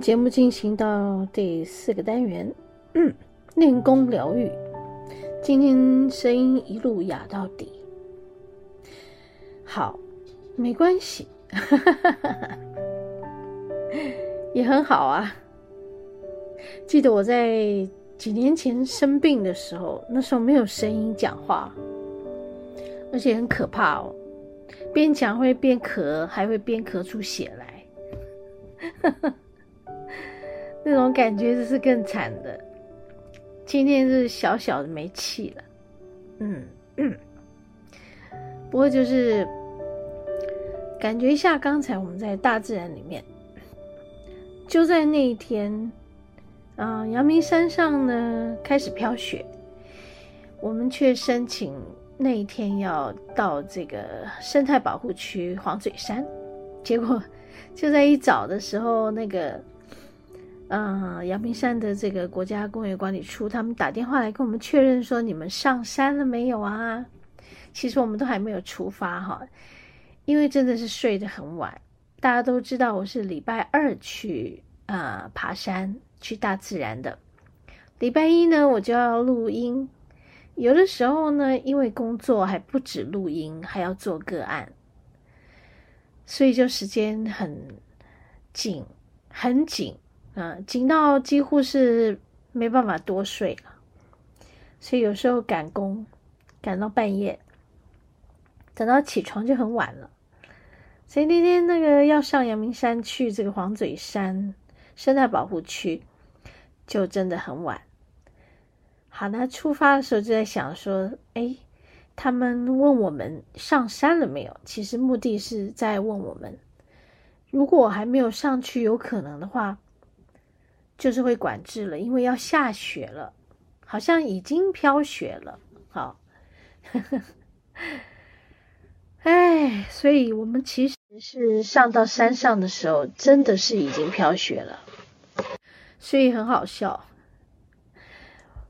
们节目进行到第四个单元，嗯，练功疗愈。今天声音一路哑到底，好，没关系，也很好啊。记得我在几年前生病的时候，那时候没有声音讲话，而且很可怕哦，边讲会边咳，还会边咳出血来，那种感觉就是更惨的。今天是小小的没气了，嗯，不过就是感觉一下，刚才我们在大自然里面，就在那一天。啊，阳明山上呢开始飘雪，我们却申请那一天要到这个生态保护区黄嘴山，结果就在一早的时候，那个嗯阳明山的这个国家公园管理处他们打电话来跟我们确认说，你们上山了没有啊？其实我们都还没有出发哈，因为真的是睡得很晚。大家都知道我是礼拜二去啊、呃、爬山。去大自然的礼拜一呢，我就要录音。有的时候呢，因为工作还不止录音，还要做个案，所以就时间很紧，很紧啊，紧到几乎是没办法多睡了。所以有时候赶工赶到半夜，等到起床就很晚了。所以那天那个要上阳明山去这个黄嘴山生态保护区。就真的很晚。好，那出发的时候就在想说，哎，他们问我们上山了没有？其实目的是在问我们，如果还没有上去，有可能的话，就是会管制了，因为要下雪了，好像已经飘雪了。好，哎，所以我们其实是上到山上的时候，真的是已经飘雪了。所以很好笑，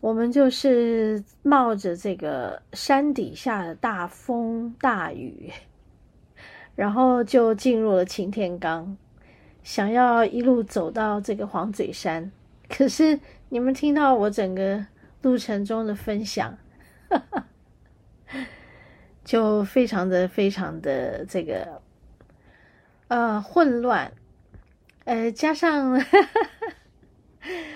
我们就是冒着这个山底下的大风大雨，然后就进入了擎天岗，想要一路走到这个黄嘴山。可是你们听到我整个路程中的分享，哈哈，就非常的非常的这个呃混乱，呃加上。哈哈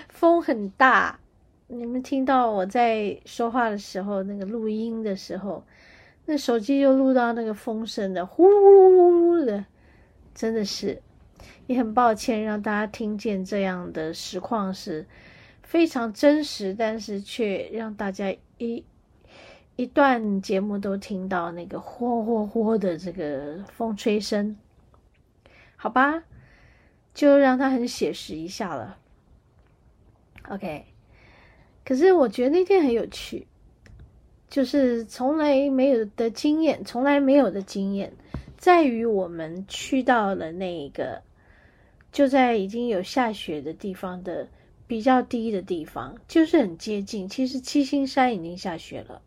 风很大，你们听到我在说话的时候，那个录音的时候，那手机就录到那个风声的呼呼噜呼噜的，真的是，也很抱歉让大家听见这样的实况是非常真实，但是却让大家一一段节目都听到那个呼呼呼的这个风吹声，好吧，就让它很写实一下了。OK，可是我觉得那天很有趣，就是从来没有的经验，从来没有的经验，在于我们去到了那个就在已经有下雪的地方的比较低的地方，就是很接近。其实七星山已经下雪了，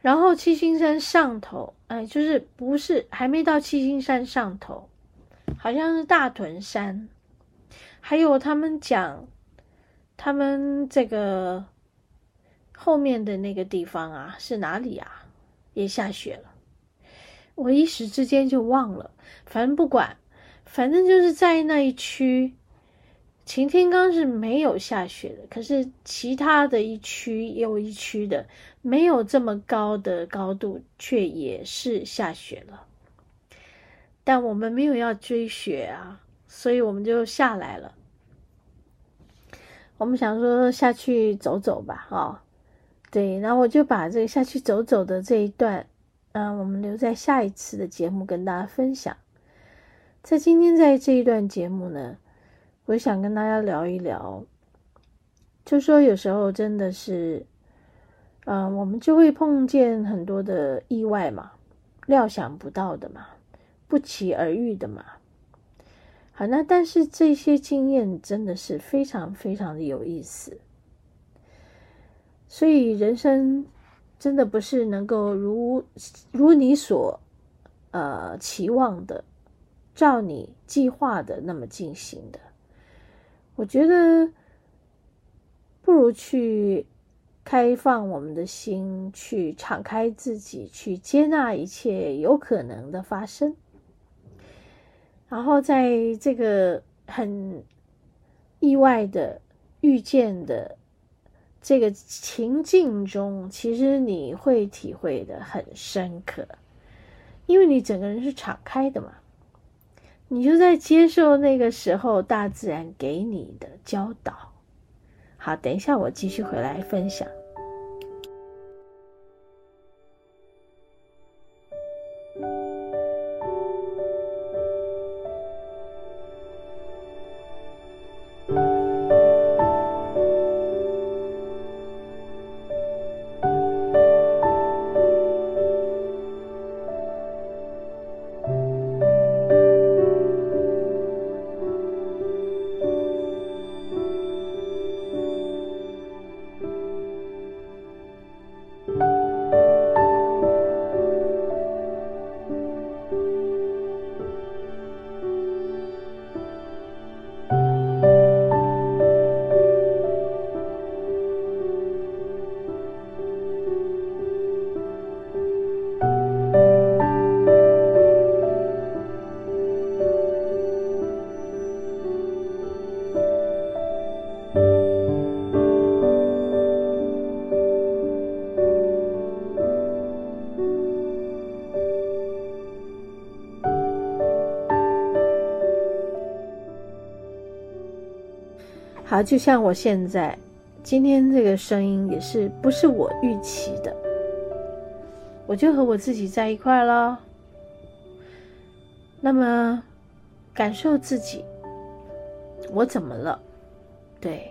然后七星山上头，哎，就是不是还没到七星山上头，好像是大屯山。还有他们讲，他们这个后面的那个地方啊，是哪里啊？也下雪了，我一时之间就忘了。反正不管，反正就是在那一区，晴天刚是没有下雪的。可是其他的一区又一区的，没有这么高的高度，却也是下雪了。但我们没有要追雪啊。所以我们就下来了。我们想说下去走走吧，哦，对，然后我就把这个下去走走的这一段，嗯、我们留在下一次的节目跟大家分享。在今天在这一段节目呢，我想跟大家聊一聊，就说有时候真的是，嗯、呃，我们就会碰见很多的意外嘛，料想不到的嘛，不期而遇的嘛。好，那但是这些经验真的是非常非常的有意思，所以人生真的不是能够如如你所呃期望的照你计划的那么进行的。我觉得不如去开放我们的心，去敞开自己，去接纳一切有可能的发生。然后在这个很意外的遇见的这个情境中，其实你会体会的很深刻，因为你整个人是敞开的嘛，你就在接受那个时候大自然给你的教导。好，等一下我继续回来分享。就像我现在，今天这个声音也是不是我预期的，我就和我自己在一块了。那么，感受自己，我怎么了？对，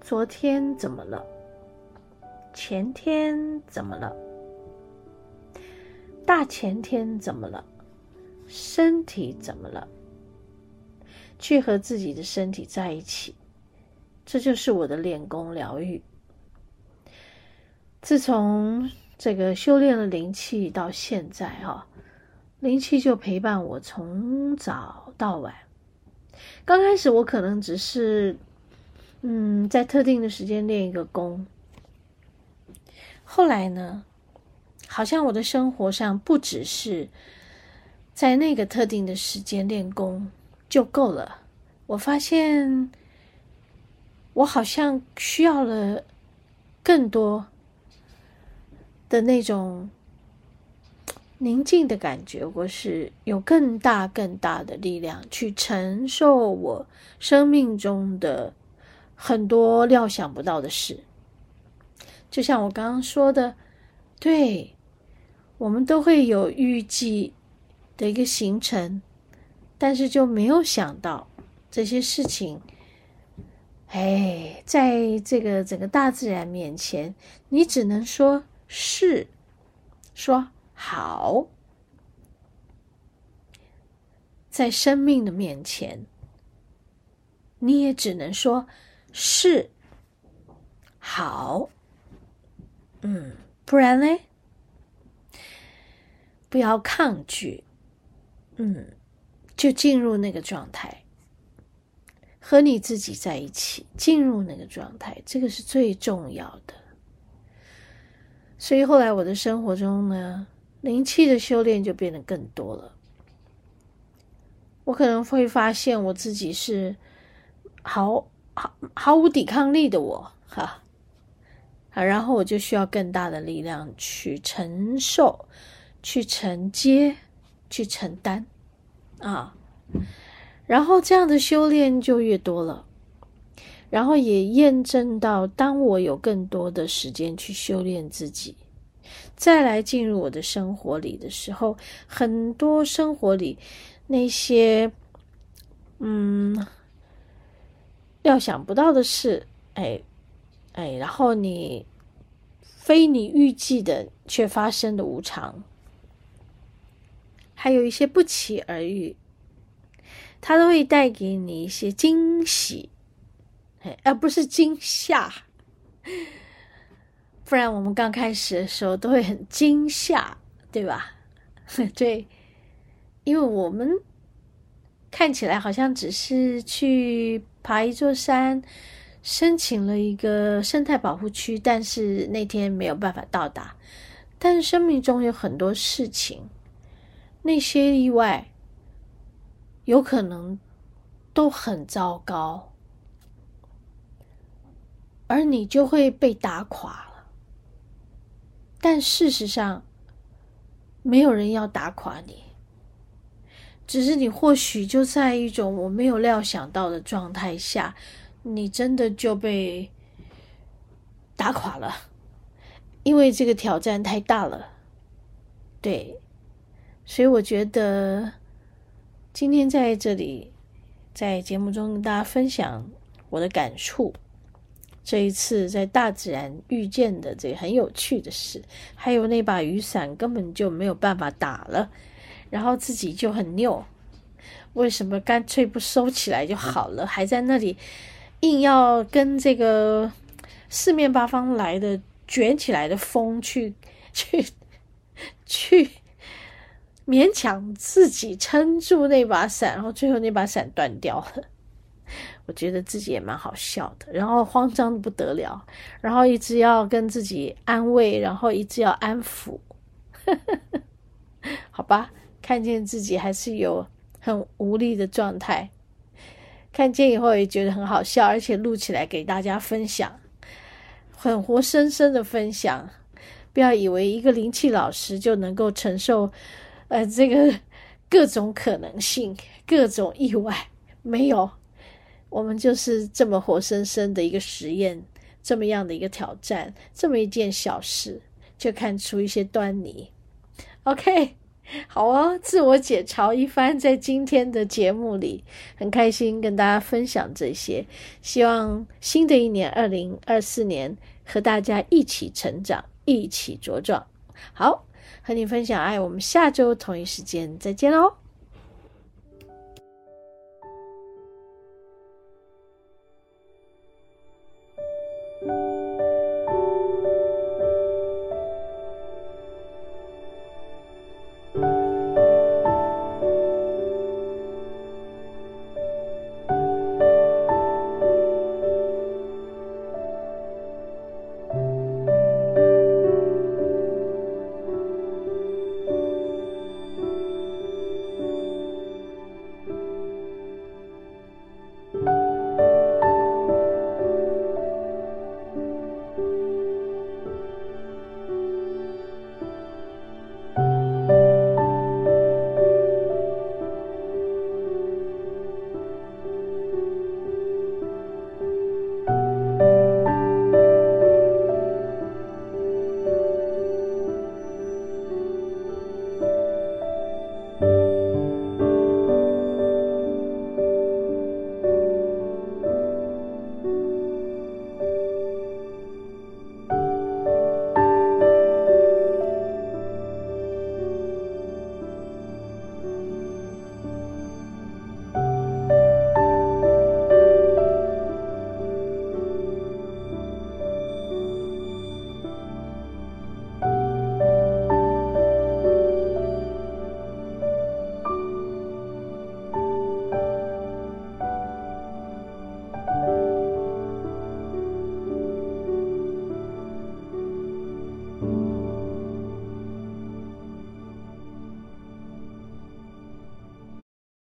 昨天怎么了？前天怎么了？大前天怎么了？身体怎么了？去和自己的身体在一起，这就是我的练功疗愈。自从这个修炼了灵气到现在，哈，灵气就陪伴我从早到晚。刚开始我可能只是，嗯，在特定的时间练一个功。后来呢，好像我的生活上不只是在那个特定的时间练功。就够了。我发现，我好像需要了更多的那种宁静的感觉。我是有更大、更大的力量去承受我生命中的很多料想不到的事。就像我刚刚说的，对，我们都会有预计的一个行程。但是就没有想到这些事情，哎，在这个整个大自然面前，你只能说是，说好。在生命的面前，你也只能说是好。嗯，不然呢？不要抗拒。嗯。就进入那个状态，和你自己在一起，进入那个状态，这个是最重要的。所以后来我的生活中呢，灵气的修炼就变得更多了。我可能会发现我自己是毫毫毫无抵抗力的我，哈，啊，然后我就需要更大的力量去承受、去承接、去承担。啊，然后这样的修炼就越多了，然后也验证到，当我有更多的时间去修炼自己，再来进入我的生活里的时候，很多生活里那些嗯料想不到的事，哎哎，然后你非你预计的却发生的无常。还有一些不期而遇，它都会带给你一些惊喜，而不是惊吓。不然我们刚开始的时候都会很惊吓，对吧？对，因为我们看起来好像只是去爬一座山，申请了一个生态保护区，但是那天没有办法到达。但是生命中有很多事情，那些意外有可能都很糟糕，而你就会被打垮了。但事实上，没有人要打垮你，只是你或许就在一种我没有料想到的状态下。你真的就被打垮了，因为这个挑战太大了。对，所以我觉得今天在这里，在节目中跟大家分享我的感触。这一次在大自然遇见的这个很有趣的事，还有那把雨伞根本就没有办法打了，然后自己就很拗，为什么干脆不收起来就好了，还在那里。硬要跟这个四面八方来的卷起来的风去去去勉强自己撑住那把伞，然后最后那把伞断掉了。我觉得自己也蛮好笑的，然后慌张的不得了，然后一直要跟自己安慰，然后一直要安抚。好吧，看见自己还是有很无力的状态。看见以后也觉得很好笑，而且录起来给大家分享，很活生生的分享。不要以为一个灵气老师就能够承受，呃，这个 各种可能性、各种意外，没有。我们就是这么活生生的一个实验，这么样的一个挑战，这么一件小事，就看出一些端倪。OK。好啊，自我解嘲一番，在今天的节目里，很开心跟大家分享这些。希望新的一年二零二四年和大家一起成长，一起茁壮。好，和你分享爱，我们下周同一时间再见喽。